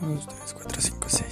1, 2, 3, 4, 5, 6,